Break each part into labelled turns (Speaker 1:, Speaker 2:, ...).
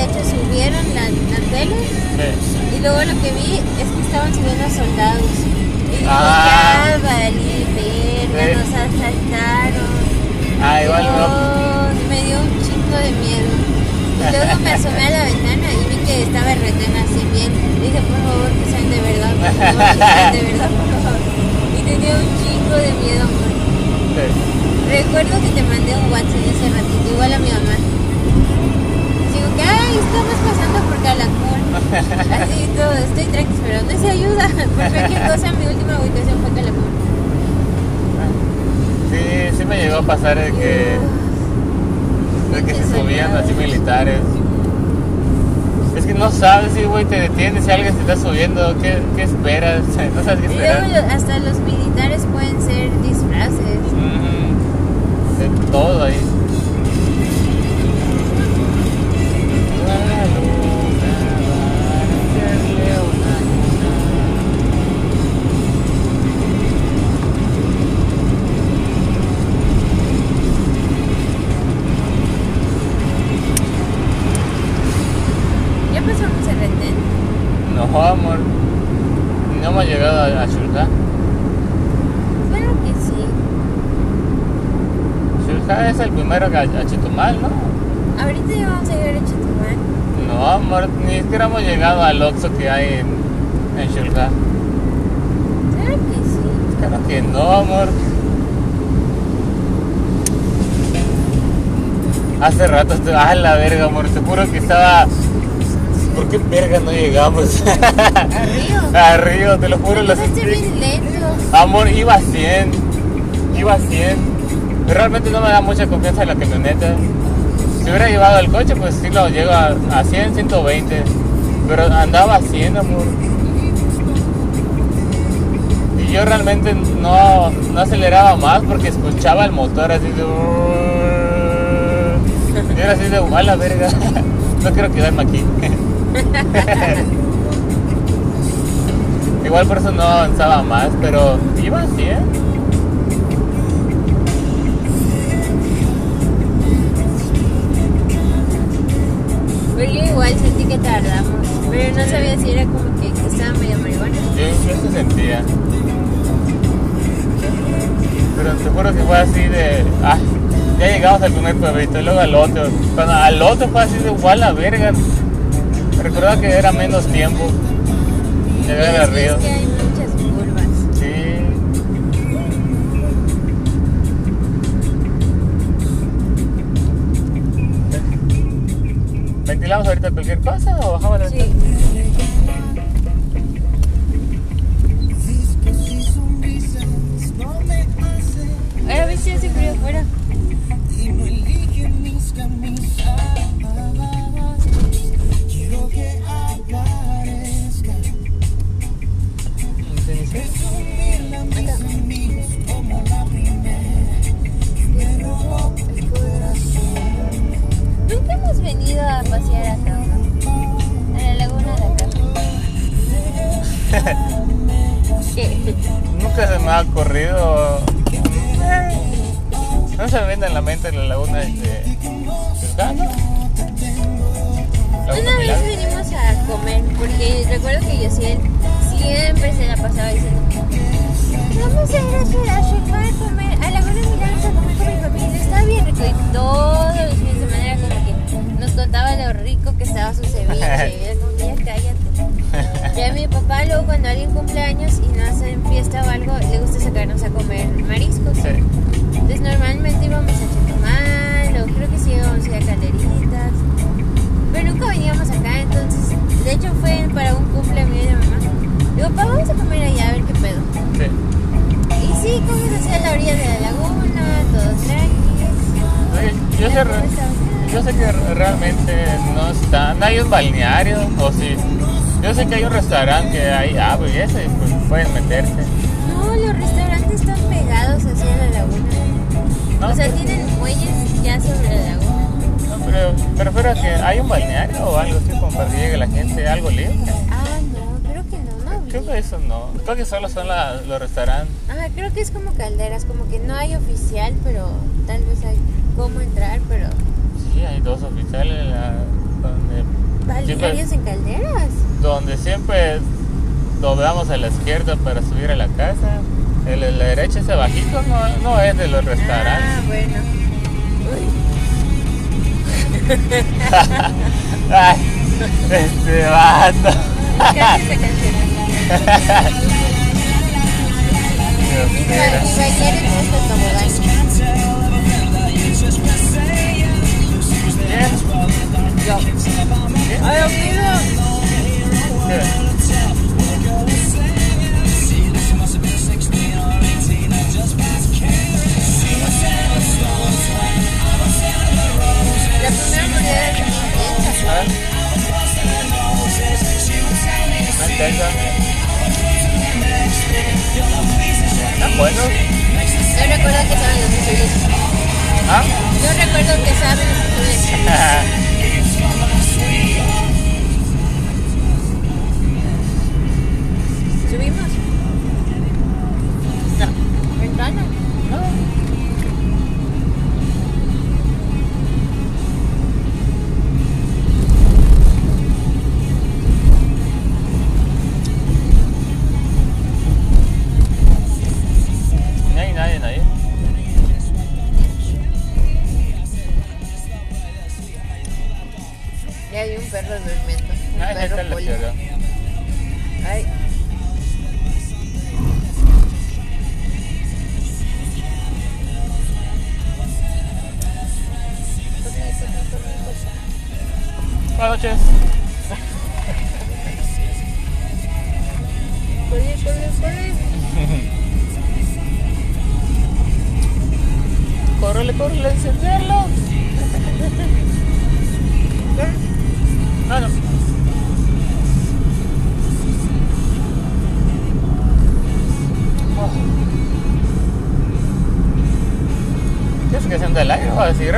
Speaker 1: de hecho subieron la, la tele
Speaker 2: Sí.
Speaker 1: y luego lo que vi es que estaban subiendo soldados. Y dije,
Speaker 2: Ah.
Speaker 1: ya valí verga,
Speaker 2: Sí.
Speaker 1: nos asaltaron.
Speaker 2: Ah, igual no.
Speaker 1: Me dio un chingo de miedo. Y luego me asomé a la ventana y vi que estaba el retén así bien. Dije, por favor, que sean de verdad, por favor, que sean de verdad, por favor. Y tenía un chingo de miedo, amor.
Speaker 2: Sí.
Speaker 1: Recuerdo que te mandé un WhatsApp ese ratito, igual a mi mamá. Ay, estamos pasando por Calakmul. Así todo, estoy tranquila, pero no se ayuda. Por cualquier cosa, mi última ubicación fue Calakmul.
Speaker 2: Sí, sí me llegó a pasar de que, de que se subían así militares. Es que no sabes si, güey, te detienes si alguien se está subiendo, ¿qué, qué esperas? No sabes qué
Speaker 1: Y luego hasta los militares pueden ser disfraces.
Speaker 2: Ujú. De todo ahí. Primero que a, Chetumal, ¿no?
Speaker 1: Ahorita ya vamos a llegar a Chetumal.
Speaker 2: No, amor, ni siquiera hemos llegado al Oxxo que hay en, en Shulja.
Speaker 1: Claro que sí.
Speaker 2: Claro que no, amor. Hace rato estuve, ah, la verga, amor, te juro que estaba... ¿Por qué verga no llegamos?
Speaker 1: A Río.
Speaker 2: a Río, te lo juro, lo
Speaker 1: Empezaste
Speaker 2: sentí.
Speaker 1: bien lento.
Speaker 2: Amor, iba a 100. Iba a 100 realmente no me da mucha confianza en la camioneta. Si hubiera llevado el coche, pues sí lo llego a, a 100, 120. Pero andaba a 100, amor. Y yo realmente no, no aceleraba más porque escuchaba el motor así de... Y era así de a la verga. No quiero quedarme aquí. Igual por eso no avanzaba más, pero iba a 100.
Speaker 1: ¿eh? Yo igual sentí que tardamos. Pero no sabía si era como que, que estaba medio marihuana.
Speaker 2: Yo, yo se sentía. Pero te juro que fue así de. Ah, ya llegamos al primer pueblito y luego al otro. Cuando al otro fue así de igual la verga. Recordaba que era menos tiempo. Llegar al río.
Speaker 1: Es que
Speaker 2: ¿Ventilamos ahorita cualquier cosa o bajamos la
Speaker 1: Sí.
Speaker 2: En la laguna de Chilcano.
Speaker 1: Una vez venimos a comer, porque recuerdo que Yosiel siempre se la pasaba diciendo Vamos a ir a a comer, a la Laguna Milagros a comer con mi familia, está bien rico y todos los fines de semana era como que nos contaba lo rico que estaba su ceviche y era como que ya cállate. Y a mi papá luego cuando alguien cumple años y no hacen fiesta o algo, le gusta sacarnos a comer mariscos.
Speaker 2: Sí.
Speaker 1: Entonces normalmente íbamos hecho fue para un cumple mío de mamá. Digo, papá, vamos a comer allá a ver qué pedo.
Speaker 2: Sí.
Speaker 1: Y sí, comimos así a la orilla de la laguna, todos tranquilos.
Speaker 2: Oye, Yo sé, re- yo sé que re- realmente no está, no hay un balneario, o sí. Yo sé que hay un restaurante que hay agua y eso, y pues pueden meterse.
Speaker 1: No, los restaurantes están pegados hacia la laguna.
Speaker 2: No,
Speaker 1: O sea,
Speaker 2: pues,
Speaker 1: tienen muelles ya sobre la laguna
Speaker 2: pero Me que hay un balneario o algo así como para que llegue la gente, algo libre.
Speaker 1: Ah, no, creo que no, no.
Speaker 2: Creo que eso no. Creo que solo son la, los restaurantes.
Speaker 1: Ah, creo que es como calderas, como que no hay oficial, pero tal vez hay cómo entrar, pero.
Speaker 2: Sí, hay dos oficiales la, donde.
Speaker 1: ¿Balnearios siempre, en calderas?
Speaker 3: Donde siempre doblamos a la izquierda para subir a la casa. El, de la derecha ese bajito no, no es de los
Speaker 1: ah,
Speaker 3: restaurantes.
Speaker 1: Ah, bueno. Uy.
Speaker 3: Ay, este vato.
Speaker 1: Casi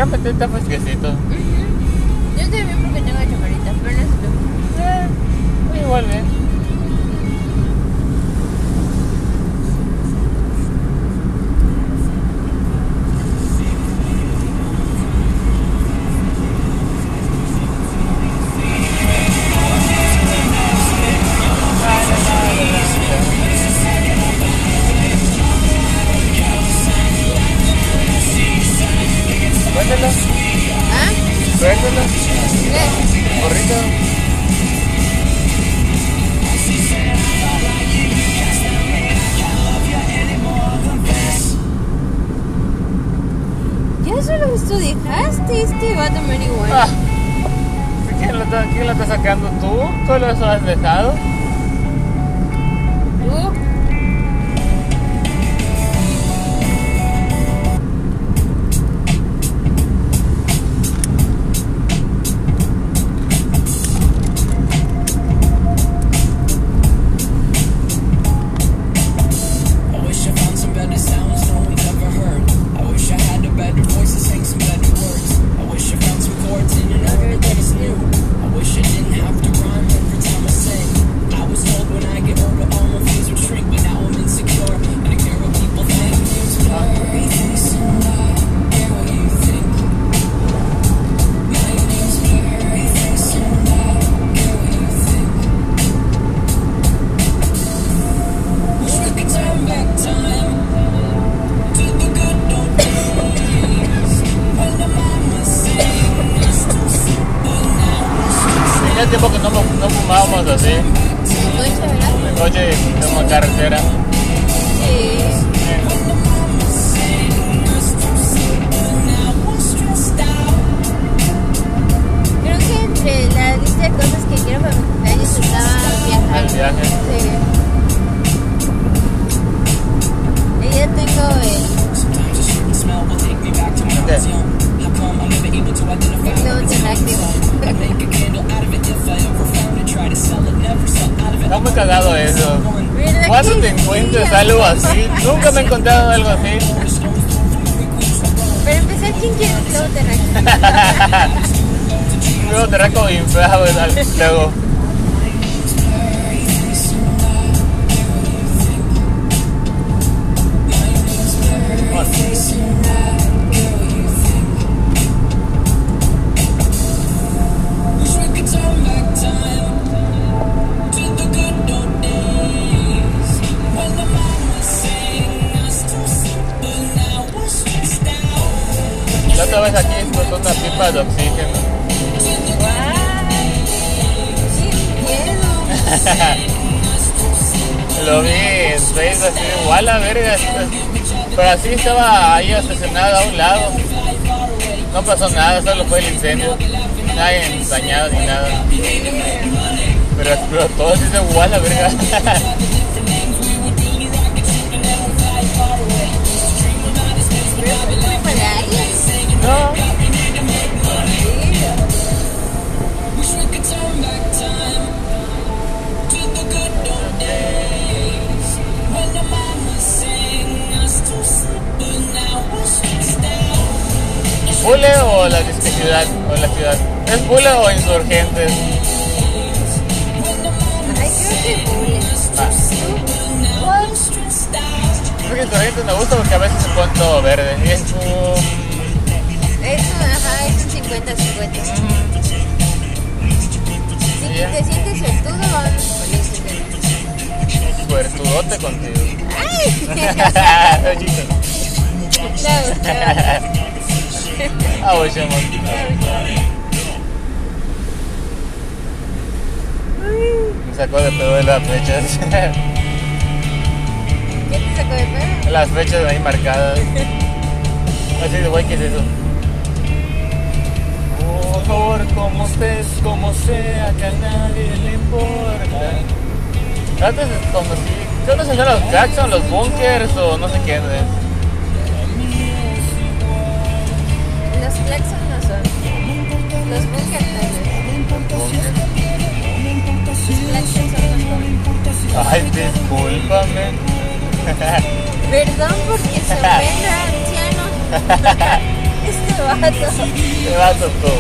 Speaker 1: berapa tuh
Speaker 3: tafas guys Suéltala. Gorrita.
Speaker 1: Ya solo tú dejaste este vato marihuana. Ah.
Speaker 3: ¿Quién lo, está, ¿Quién lo está sacando tú? ¿Tú lo has dejado? Así
Speaker 1: estaba
Speaker 2: ahí estacionado a un lado. No pasó nada, solo fue el incendio. Nadie dañado ni nada. Pero explotó así de igual a verga. No, ¿Bule o la ciudad? O la ciudad? ¿Es Bule o insurgentes?
Speaker 1: Ay, creo que Bule.
Speaker 2: Ah. Porque insurgentes me gusta porque a veces se pone todo verde. Y es un...
Speaker 1: Es un, ajá, es un 50-50. Si
Speaker 2: Ya.
Speaker 1: te sientes suertudo, vamos con.
Speaker 2: Suertudote contigo.
Speaker 1: ¡Ay!
Speaker 2: Ojito.
Speaker 1: No,
Speaker 2: Ah, oye, amor. Me sacó de pedo de las fechas.
Speaker 1: ¿Qué te sacó de pedo?
Speaker 2: las fechas ahí marcadas. Así de guay, ¿qué es eso? Por favor, como estés, como sea, que a nadie le importa. Antes, como si. Yo no sé, los Jackson, los Bunkers o no sé quién es.
Speaker 1: Los Claxon no son. Los Bunker tal. Los Claxon son los
Speaker 2: Ay, discúlpame.
Speaker 1: Perdón porque se ofende anciano. Este vato.
Speaker 2: Te vas a tú.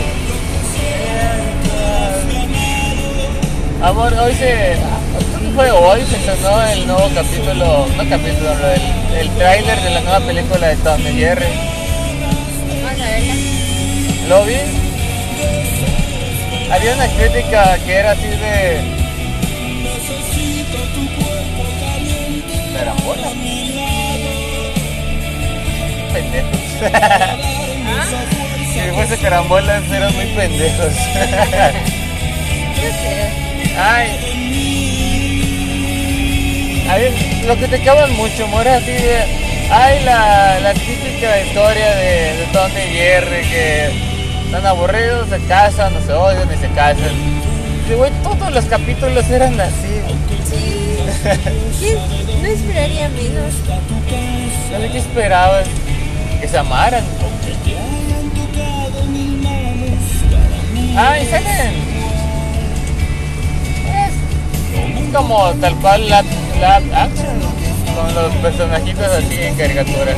Speaker 2: Amor, hoy se. Creo que fue hoy se estrenó el nuevo capítulo. No capítulo, el, el tráiler de la nueva película de Tom Jerry. ¿Lo vi? Había una crítica que era así de. Carambola. Pendejos. si fuese carambolas eran muy pendejos. Ay. Ay, lo que te acaban mucho, amor, es así de. Ay, la, la típica historia de, de y Jerry que están aburridos, se casan, no se odian y se casan. Y, güey, todos los capítulos eran así.
Speaker 1: Sí. ¿Qué? No esperaría menos.
Speaker 2: No sé qué esperabas. Que se amaran. Ay, salen. Es como tal cual la, la action. Con los personajitos así en caricatura.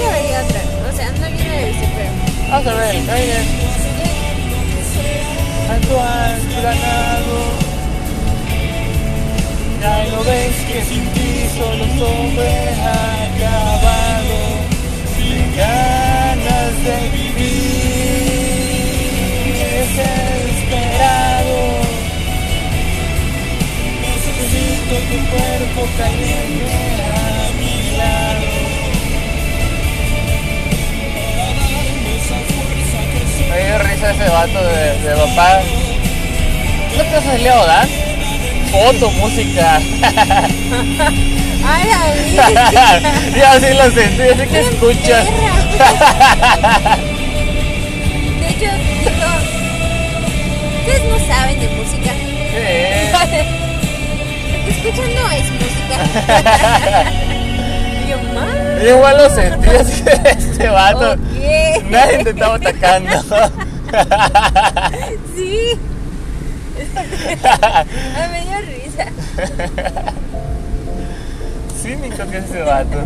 Speaker 1: Yo vería otra. O sea, no viene de pero.
Speaker 2: Vamos a ver. Tanto has ganado. Ya lo ves que sin ti solo sobre acabado. Sin ganas de vivir. Desesperado. Necesito tu cuerpo caliente Me dio risa ese vato de, de papá. ¿No te haces Leo Dan? Foto, música.
Speaker 1: ¡Ay, la
Speaker 2: y así lo sentí, así que escuchas.
Speaker 1: De hecho, dijo. Ustedes no saben de música.
Speaker 2: Sí.
Speaker 1: Lo que escuchan no es música. Yo,
Speaker 2: igual lo sentí, así que este vato.
Speaker 1: Ok.
Speaker 2: Nadie te estaba atacando.
Speaker 1: Sí. Ay, me dio risa.
Speaker 2: Cínico que es ese vato.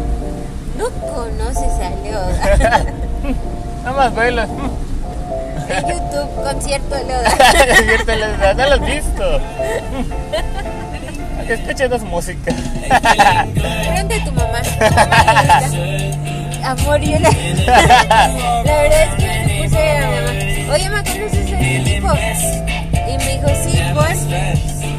Speaker 1: No conoces a Leoda.
Speaker 2: Nada más velo.
Speaker 1: En YouTube, concierto de Leoda.
Speaker 2: no lo has visto. Que escuchenos música.
Speaker 1: Pregunta a tu mamá. Amor, yo la... la verdad es que le puse a mi mamá. Oye, mamá, ¿conoces a ese tipo? Y me dijo, sí, pues.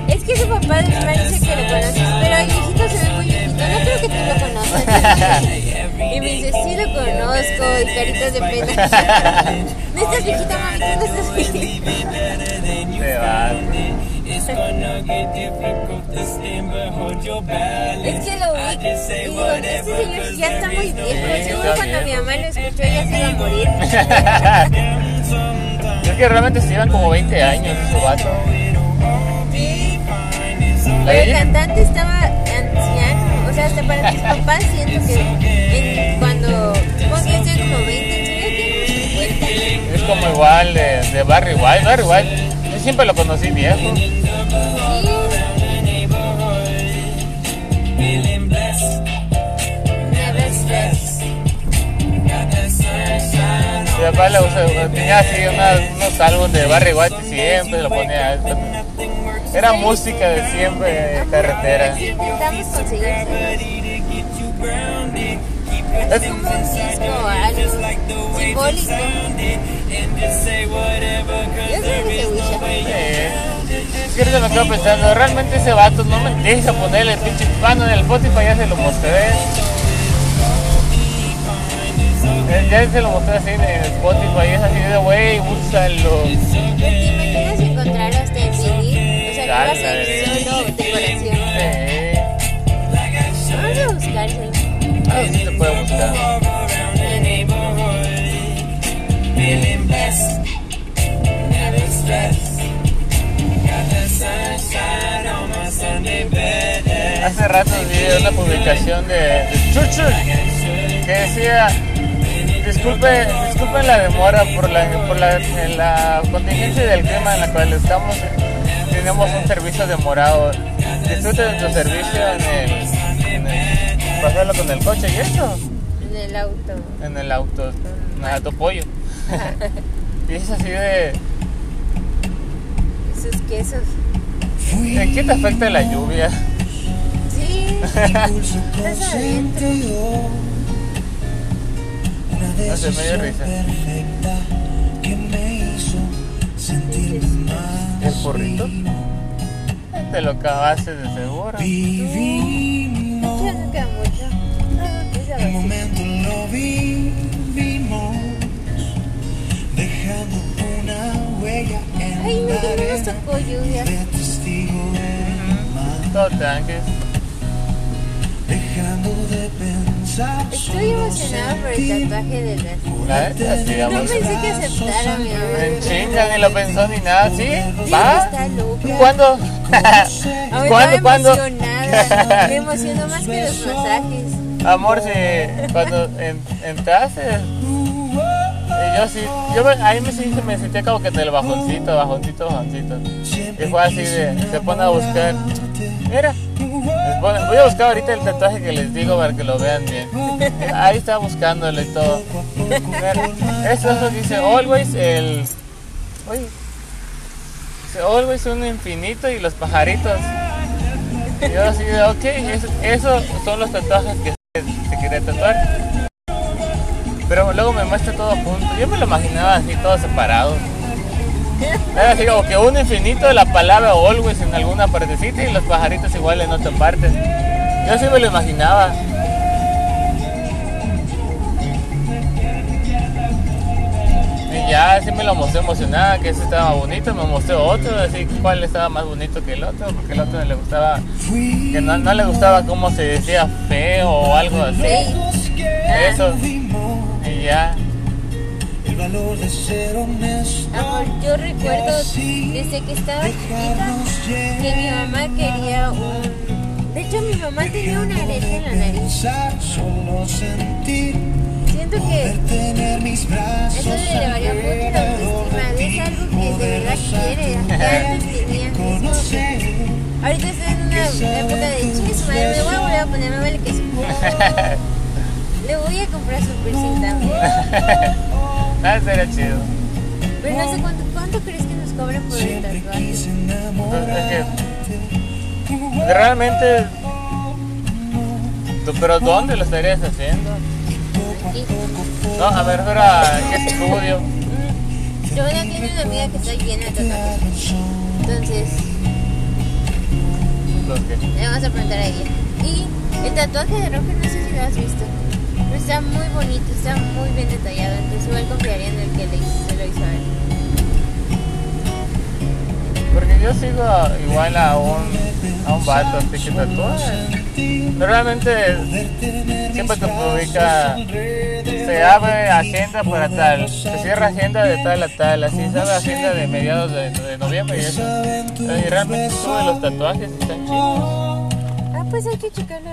Speaker 1: Es que su papá de mamá dice que lo conoces, pero el viejito se ve muy viejito. No creo que tú lo conozcas. y me dice, sí lo conozco, y caritas de pena. no estás viejita, mami, no estás viejita.
Speaker 2: Te vas.
Speaker 1: Es que lo vi y digo, este señor ya está muy viejo. Seguro cuando mi mamá lo escuchó ella se iba a morir.
Speaker 2: Es que realmente se llevan como 20 años ese vato.
Speaker 1: Pero el cantante estaba anciano, o sea, hasta para mis papás siento que en- cuando supongo que como 20, en serio tiene como 50.
Speaker 2: Es como igual de, de Barry White. Barry White, yo siempre lo conocí viejo. Mi papá tenía así unas- unos álbumes de Barry White siempre lo ponía. Era música de siempre, de carretera.
Speaker 1: Intentamos. Es como un disco algo simbólico. Yo que
Speaker 2: Es que ahorita me quedo pensando, realmente ese vato no me deja ponerle el pinche pano en el Spotify, ya se lo mostré. Ya se lo mostré así en el Spotify, es así de wey, úsalo.
Speaker 1: ¿Te imaginas encontrarlo hasta en CD? O sea, que va a ser solo decoración. Vamos a buscarlo.
Speaker 2: algo sí se puede buscar. Hace rato vi una publicación de, de Chuchu que decía disculpe, disculpen la demora por la, por la, en la contingencia del clima en la cual estamos tenemos un servicio demorado disfruten de tu servicio en el, en el pasarlo con el coche y eso
Speaker 1: En el auto.
Speaker 2: en el auto el auto pollo y es así de
Speaker 1: Esos quesos.
Speaker 2: ¿en qué te afecta la lluvia?
Speaker 1: Sí.
Speaker 2: no sé, me dio risa ¿El porrito? Te lo acabaste de seguro.
Speaker 1: Ya no queda mucho. Ah, esa
Speaker 4: El momento lo vivimos, dejando una huella en
Speaker 1: Ay, no,
Speaker 4: la
Speaker 1: que no nos
Speaker 4: arena
Speaker 1: tocó lluvia.
Speaker 4: de testigo
Speaker 2: Todo tranqui.
Speaker 1: Estoy emocionada por el tatuaje de.
Speaker 2: La sí,
Speaker 1: No pensé que aceptara mi
Speaker 2: En chinga, ni lo pensó ni nada, ¿sí? ¿Va? ¿Cuándo? ¿Cuándo, cuándo?
Speaker 1: Me emocionó más que los masajes.
Speaker 2: Amor, si cuando en- entraste, y yo sí, yo me- ahí me, sí, me sentía como que del bajoncito, bajoncito, bajoncito. Y fue así de, se pone a buscar, mira, voy a buscar ahorita el tatuaje que les digo para que lo vean bien. Ahí está buscándolo y todo. Eso dice always el, oye, dice always un infinito y los pajaritos. Yo así de, ok, eso, eso son los tatuajes que se quería tatuar. Pero luego me muestra todo junto. Yo me lo imaginaba así, todo separado. Era así como que un infinito de la palabra always en alguna partecita y los pajaritos igual en otra parte. Yo sí me lo imaginaba. Y ya sí me lo mostré emocionada, que ese estaba bonito, me mostró otro, así cuál estaba más bonito que el otro, porque el otro le gustaba, que no, no le gustaba cómo se decía feo o algo así.
Speaker 1: Sí.
Speaker 2: Eso. Y ya.
Speaker 4: El valor de ser honesto.
Speaker 1: Amor, yo recuerdo desde que estaba chiquita que mi mamá quería un. De hecho, mi mamá tenía una alergia en la nariz. Siento que eso le elevaría mucho la autoestima. Es algo que de verdad quiere, antes tenía. Ahorita estoy en una época de chis, madre, me voy a volver a poner, me vale que. Le voy a comprar su piercing también.
Speaker 2: Ah, sería chido.
Speaker 1: Pero no sé cuánto, cuánto crees que nos cobran por el tatuaje.
Speaker 4: Quise
Speaker 2: Entonces,
Speaker 4: enamorar.
Speaker 2: es que realmente. ¿tú- ¿Pero dónde lo estarías haciendo?
Speaker 1: Aquí.
Speaker 2: No, a ver, pero ¿a qué estudio?
Speaker 1: Yo una tiene una amiga que está llena de tatuajes. Entonces,
Speaker 2: ¿Por qué?
Speaker 1: Le vamos a preguntar a ella. Y el tatuaje de Roque, no sé si lo has visto. Pero está muy bonito, está muy bien detallado. Entonces igual confiaría en el que le hizo, se lo hizo a él.
Speaker 2: Porque yo sigo a- igual a un, a un vato así que tatúa. Normalmente siempre te publica, se abre agenda para tal, se cierra agenda de tal a tal, así se abre agenda de mediados de, de noviembre y eso. Y realmente sube los tatuajes están chidos.
Speaker 1: Ah, pues hay que checarlo.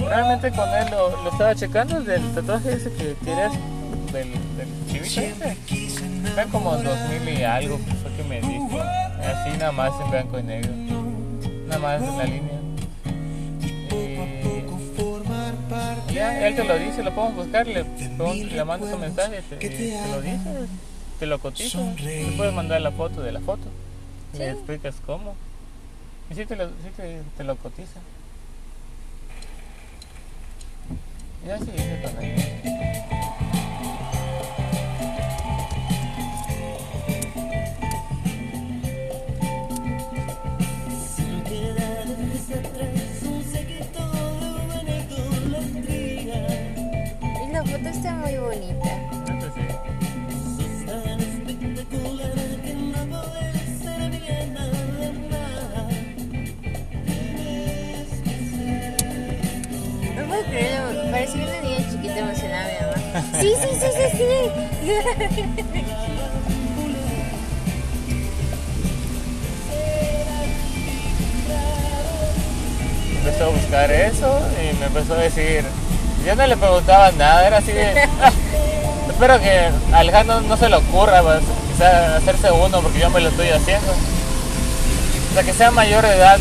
Speaker 2: Realmente con él lo, lo estaba checando del tatuaje ese que querías del, del chivito ese. Eran como dos mil y algo que fue que me dijo. Así nada más en blanco y negro. Nada más en la línea. Y ya, él te lo dice, lo podemos buscar, le, le mandas un mensaje, te, te lo dice, te lo cotiza. Te puedes mandar la foto de la foto. Y le explicas cómo. Y sí te lo, sí te, te lo cotiza. Ya sí.
Speaker 1: Y la foto está muy bonita.
Speaker 2: Sí,
Speaker 1: sí, sí, sí, sí.
Speaker 2: Empezó a buscar eso y me empezó a decir. Yo no le preguntaba nada, era así de. "Ah, espero que a Alejandro no se le ocurra, pues, hacerse uno porque yo me lo estoy haciendo. O sea, que sea mayor de edad.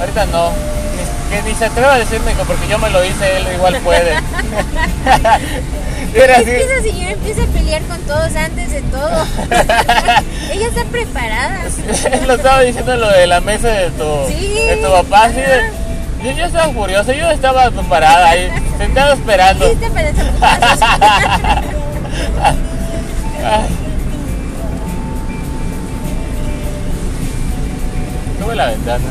Speaker 2: Ahorita no. Que ni se atreva a decirme que porque yo me lo hice, él igual puede. era
Speaker 1: Es
Speaker 2: así.
Speaker 1: que esa señora empieza a pelear con todos antes de todo. Ella está preparada.
Speaker 2: lo estaba diciendo lo de la mesa de tu,
Speaker 1: Sí,
Speaker 2: de tu papá, así de, yo, yo estaba furioso, yo estaba parada ahí, sentado esperando. Ay. Sube la ventana.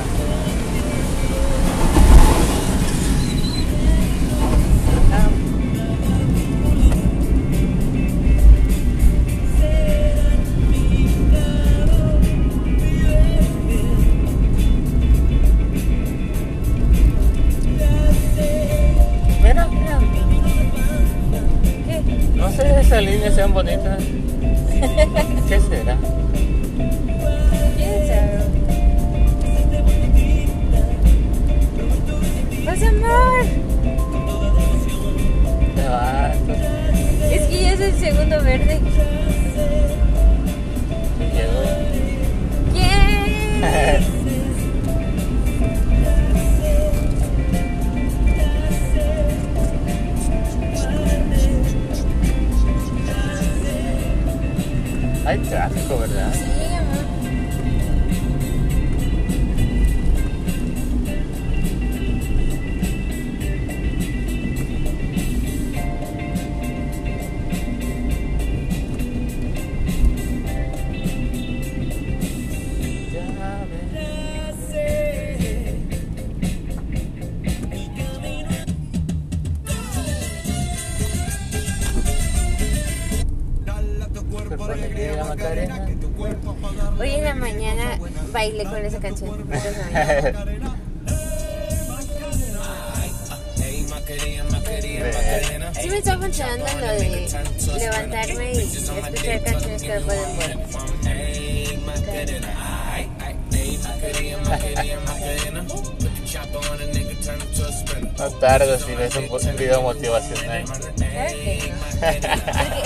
Speaker 2: No tardes si ves un, un video motivacional.
Speaker 1: Porque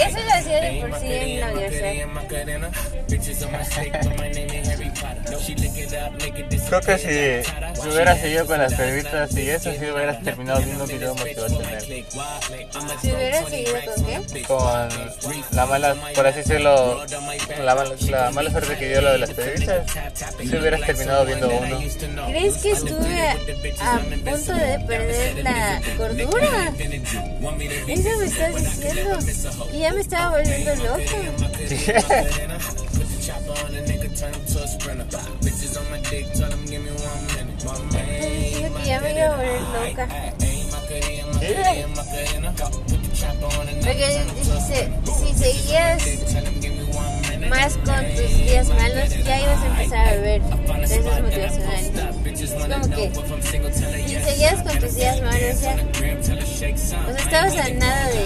Speaker 1: eso lo hacía de por sí en la universidad.
Speaker 2: Creo que si, si hubieras seguido con las perritas y eso, sí hubieras terminado viendo un video motivacional.
Speaker 1: Si hubiera seguido con qué?
Speaker 2: Con la mala, por así decirlo, la mala, la mala suerte que dio lo de las perritas, si hubieras terminado viendo uno.
Speaker 1: ¿Crees que estuve a, a punto de perder la cordura? Eso me estás diciendo. Y ya me estaba volviendo loca.
Speaker 3: chopper on a nigga, turn him to a sprinter. Bitches on my dick, tell him give me one minute. My man, nigga,
Speaker 1: Porque
Speaker 3: turn him to a
Speaker 1: si, seguías
Speaker 3: Tell him give me one minute.
Speaker 1: más con tus días malos, ya ibas a empezar a ver esos motivacionales. Es como que si seguías con tus días malos ya, o sea, estabas a nada de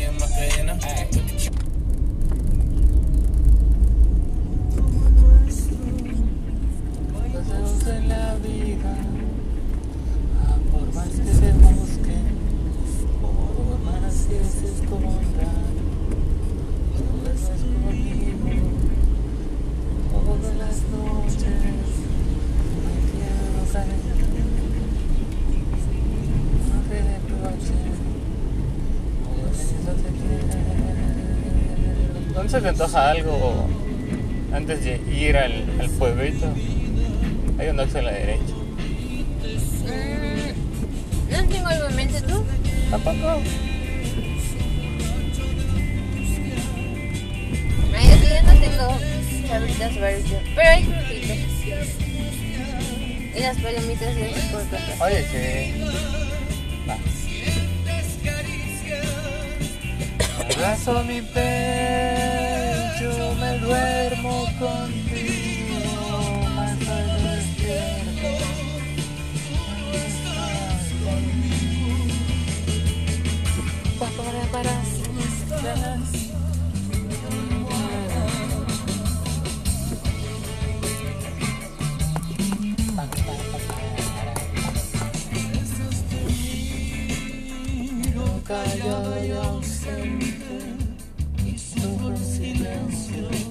Speaker 2: en la vida, ah, por más que se busque, por más que se esconda, no estás conmigo, todas las noches, me quiero caer, no te reproches, por eso te quiero. ¿Dónde se te antoja algo antes de ir al, al pueblito? Hay un Oxxo a la derecha.
Speaker 1: mm, no tengo algo en mente tú.
Speaker 2: Tampoco.
Speaker 1: Ay, es que yo no tengo sabritas barbecue, pero hay frutitas. Y las palomitas comprar.
Speaker 2: Oye, sí. Va. Abrazo mi me duermo contigo, más soy despierto. Para, para, para, Callado y ausente, y sufro en silencio,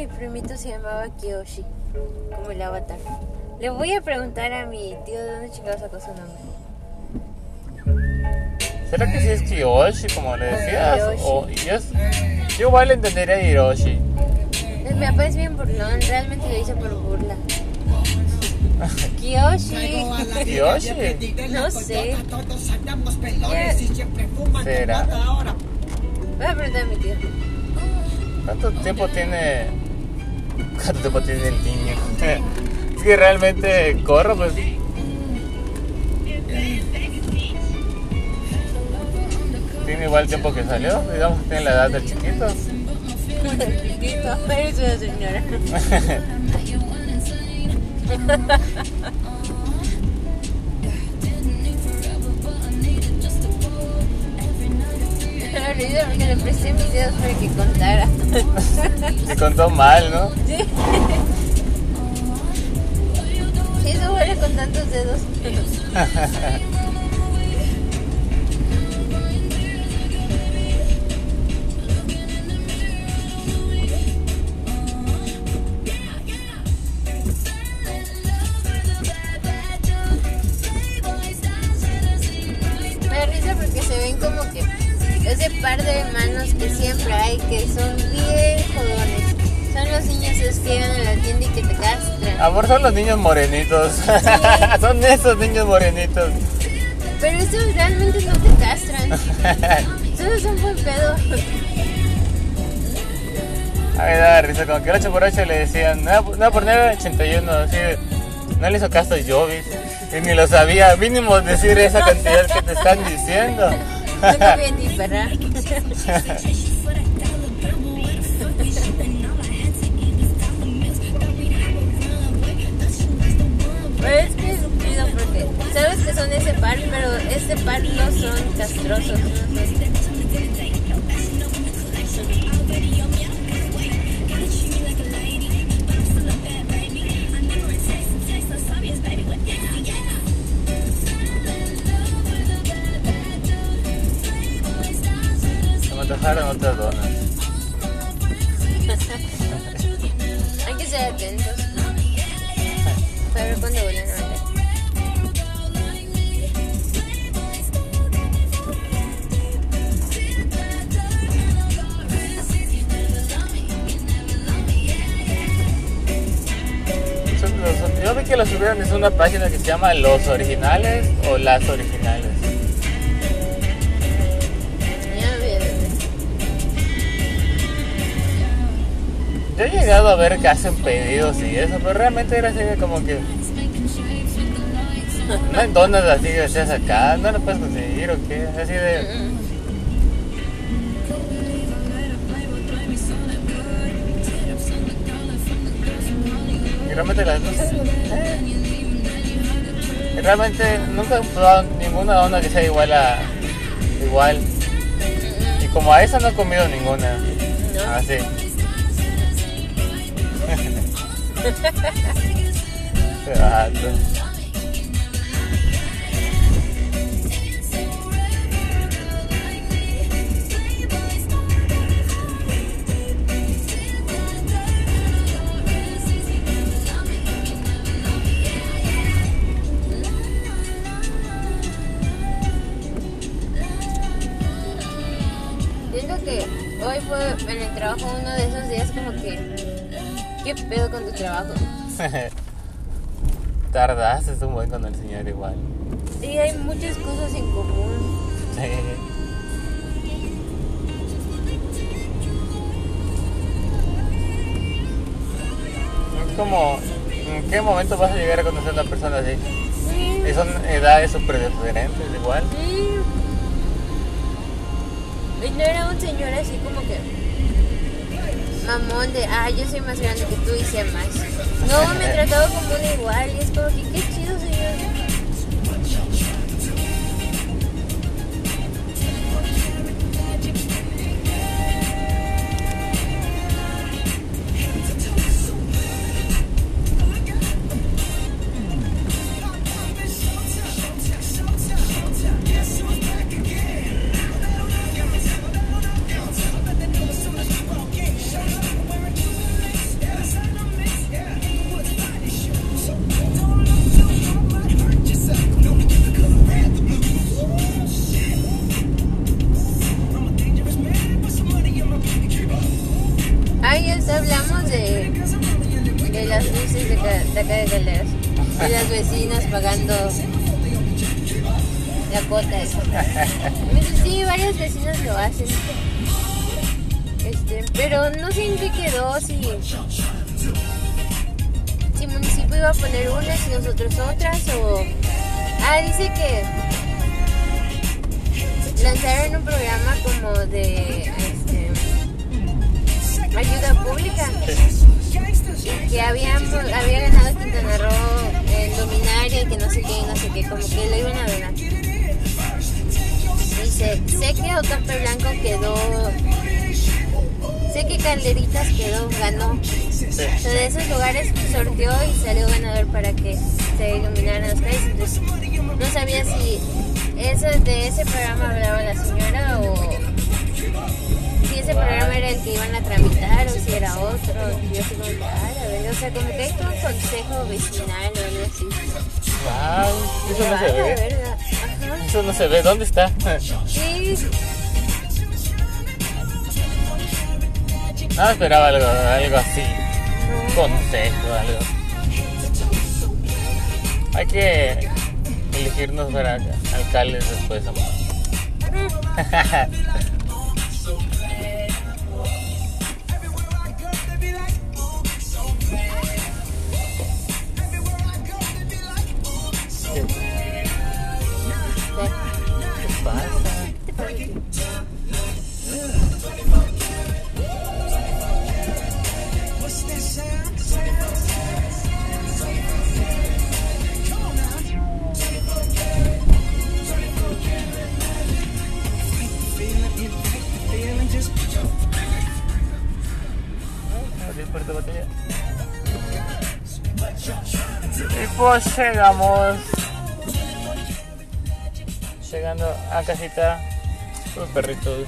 Speaker 1: mi primito se llamaba Kiyoshi, como el avatar. Le voy a preguntar a mi tío de dónde chingados sacó su nombre.
Speaker 2: ¿Será que sí es Kiyoshi, como le decías? O, es, yo igual entendería Hiroshi.
Speaker 1: Es- Mi papá es bien burlón, realmente lo hice por burla. Kiyoshi.
Speaker 2: ¿Kiyoshi?
Speaker 1: No sé.
Speaker 2: ¿Será?
Speaker 1: Voy a preguntar a mi tío.
Speaker 2: ¿Cuánto tiempo tiene? ¿Cuánto tiempo tiene el niño? Es que realmente corro, pues. Tiene igual tiempo que salió, digamos que tiene la edad del chiquito.
Speaker 1: Chiquito, eres una señora. Porque le presté mis dedos para que contara.
Speaker 2: Y contó mal, ¿no?
Speaker 1: Sí. Sí, con tantos dedos. son los niños
Speaker 2: morenitos. son esos niños morenitos.
Speaker 1: Pero estos realmente no te castran. Solo son buen pedo.
Speaker 2: A mí me da risa, como que 8 por 8 le decían, no, no por 9, 81, así, no le hizo caso a Jovis, y ni lo sabía, mínimo decir esa cantidad que te están diciendo.
Speaker 1: No confío en son ese par, pero este par no son castrosos. No
Speaker 2: Se me antojaron otras donas.
Speaker 1: Hay que ser atentos. Para ver cuándo vuelven a
Speaker 2: que lo subieron en una página que se llama Los Originales o Las Originales. Yo he llegado a ver que hacen pedidos y eso, pero realmente era así de como que. No hay donas así que seas acá, no lo puedes conseguir o qué, así de. Realmente las eh. Realmente nunca he probado ninguna dona que sea igual a. igual. Y como a esa no he comido ninguna.
Speaker 1: ¿No?
Speaker 2: Así. Qué
Speaker 1: trabajo uno de esos días como que... ¿Qué pedo con tu trabajo?
Speaker 2: Tardaste un buen con el señor igual.
Speaker 1: Sí, hay muchas cosas en común.
Speaker 2: Sí. Es como, ¿en qué momento vas a llegar a conocer a una persona así?
Speaker 1: Sí.
Speaker 2: Y son edades súper diferentes igual.
Speaker 1: Sí. Y no era un señor así como que mamón de, ah, yo soy más grande que tú y sé más. No, me trataba como un igual y es como que, qué chido, de, acá de Galeras. De las vecinas pagando la cuota Sí, varias vecinas lo hacen. Este, pero no sé en qué quedó, si, si el municipio iba a poner unas y nosotros otras, o... Ah, dice que lanzaron un programa como de este, ayuda pública que habían, había ganado Quintana Roo en Dominaria y que no sé qué, no sé qué, como que lo iban a donar. Dice, sé que Ocampe Blanco quedó, sé que Calderitas quedó, ganó. Sea, de esos lugares sorteó y salió ganador para que se iluminaran las calles. Entonces, no sabía si eso, de ese programa hablaba la señora o ese programa era el que iban a tramitar o si era otro. Yo así como ah, la verdad, o sea, como que hay todo un consejo vecinal o algo así.
Speaker 2: Wow, eso no
Speaker 1: Ah,
Speaker 2: se ve.
Speaker 1: Ajá.
Speaker 2: Eso no se ve. ¿Dónde está?
Speaker 1: Sí,
Speaker 2: No esperaba algo, algo así.
Speaker 1: no.
Speaker 2: Consejo, algo. Hay que elegirnos para alcaldes después, amor. Llegamos. Llegando a casita. Los perritos.